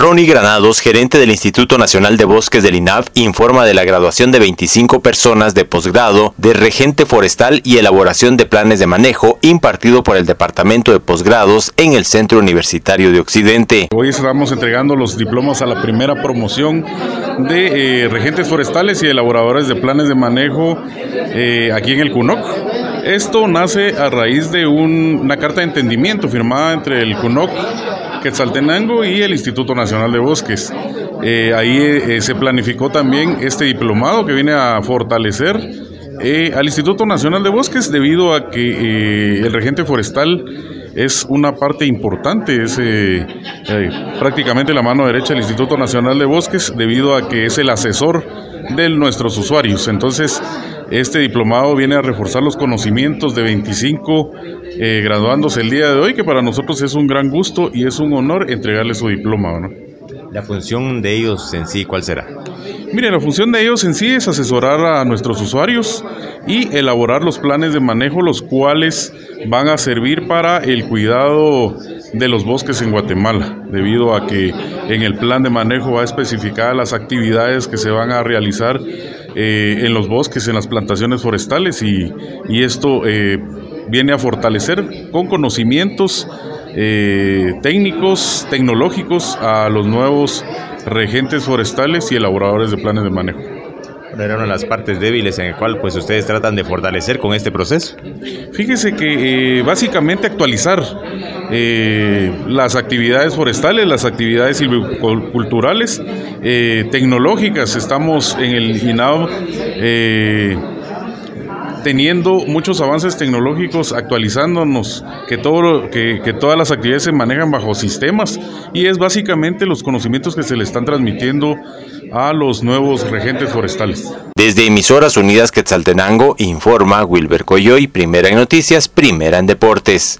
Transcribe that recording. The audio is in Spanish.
Ronnie Granados, gerente del Instituto Nacional de Bosques del INAF, informa de la graduación de 25 personas de posgrado de regente forestal y elaboración de planes de manejo impartido por el Departamento de Posgrados en el Centro Universitario de Occidente. Hoy estamos entregando los diplomas a la primera promoción de eh, regentes forestales y elaboradores de planes de manejo eh, aquí en el CUNOC. Esto nace a raíz de una carta de entendimiento firmada entre el CUNOC Quetzaltenango y el Instituto Nacional de Bosques. Eh, ahí eh, se planificó también este diplomado que viene a fortalecer eh, al Instituto Nacional de Bosques debido a que el regente forestal es una parte importante, es prácticamente la mano derecha del Instituto Nacional de Bosques debido a que es el asesor de nuestros usuarios. Entonces, este diplomado viene a reforzar los conocimientos de 25 eh, graduándose el día de hoy, que para nosotros es un gran gusto y es un honor entregarles su diploma. ¿no? La función de ellos en sí, ¿cuál será? Mire, la función de ellos en sí es asesorar a nuestros usuarios y elaborar los planes de manejo, los cuales van a servir para el cuidado de los bosques en Guatemala, debido a que en el plan de manejo va a especificar las actividades que se van a realizar eh, en los bosques, en las plantaciones forestales y, esto eh, viene a fortalecer con conocimientos eh, técnicos, tecnológicos a los nuevos regentes forestales y elaboradores de planes de manejo. Era una de las partes débiles en el cual pues ustedes tratan de fortalecer con este proceso. Fíjese que básicamente actualizar eh, las actividades forestales, las actividades silviculturales, eh, tecnológicas. Estamos en el INAO eh, teniendo muchos avances tecnológicos, actualizándonos, que, todo, que, todas las actividades se manejan bajo sistemas y es básicamente los conocimientos que se le están transmitiendo a los nuevos regentes forestales. Desde Emisoras Unidas Quetzaltenango informa Wilber Coyoy, primera en noticias, primera en deportes.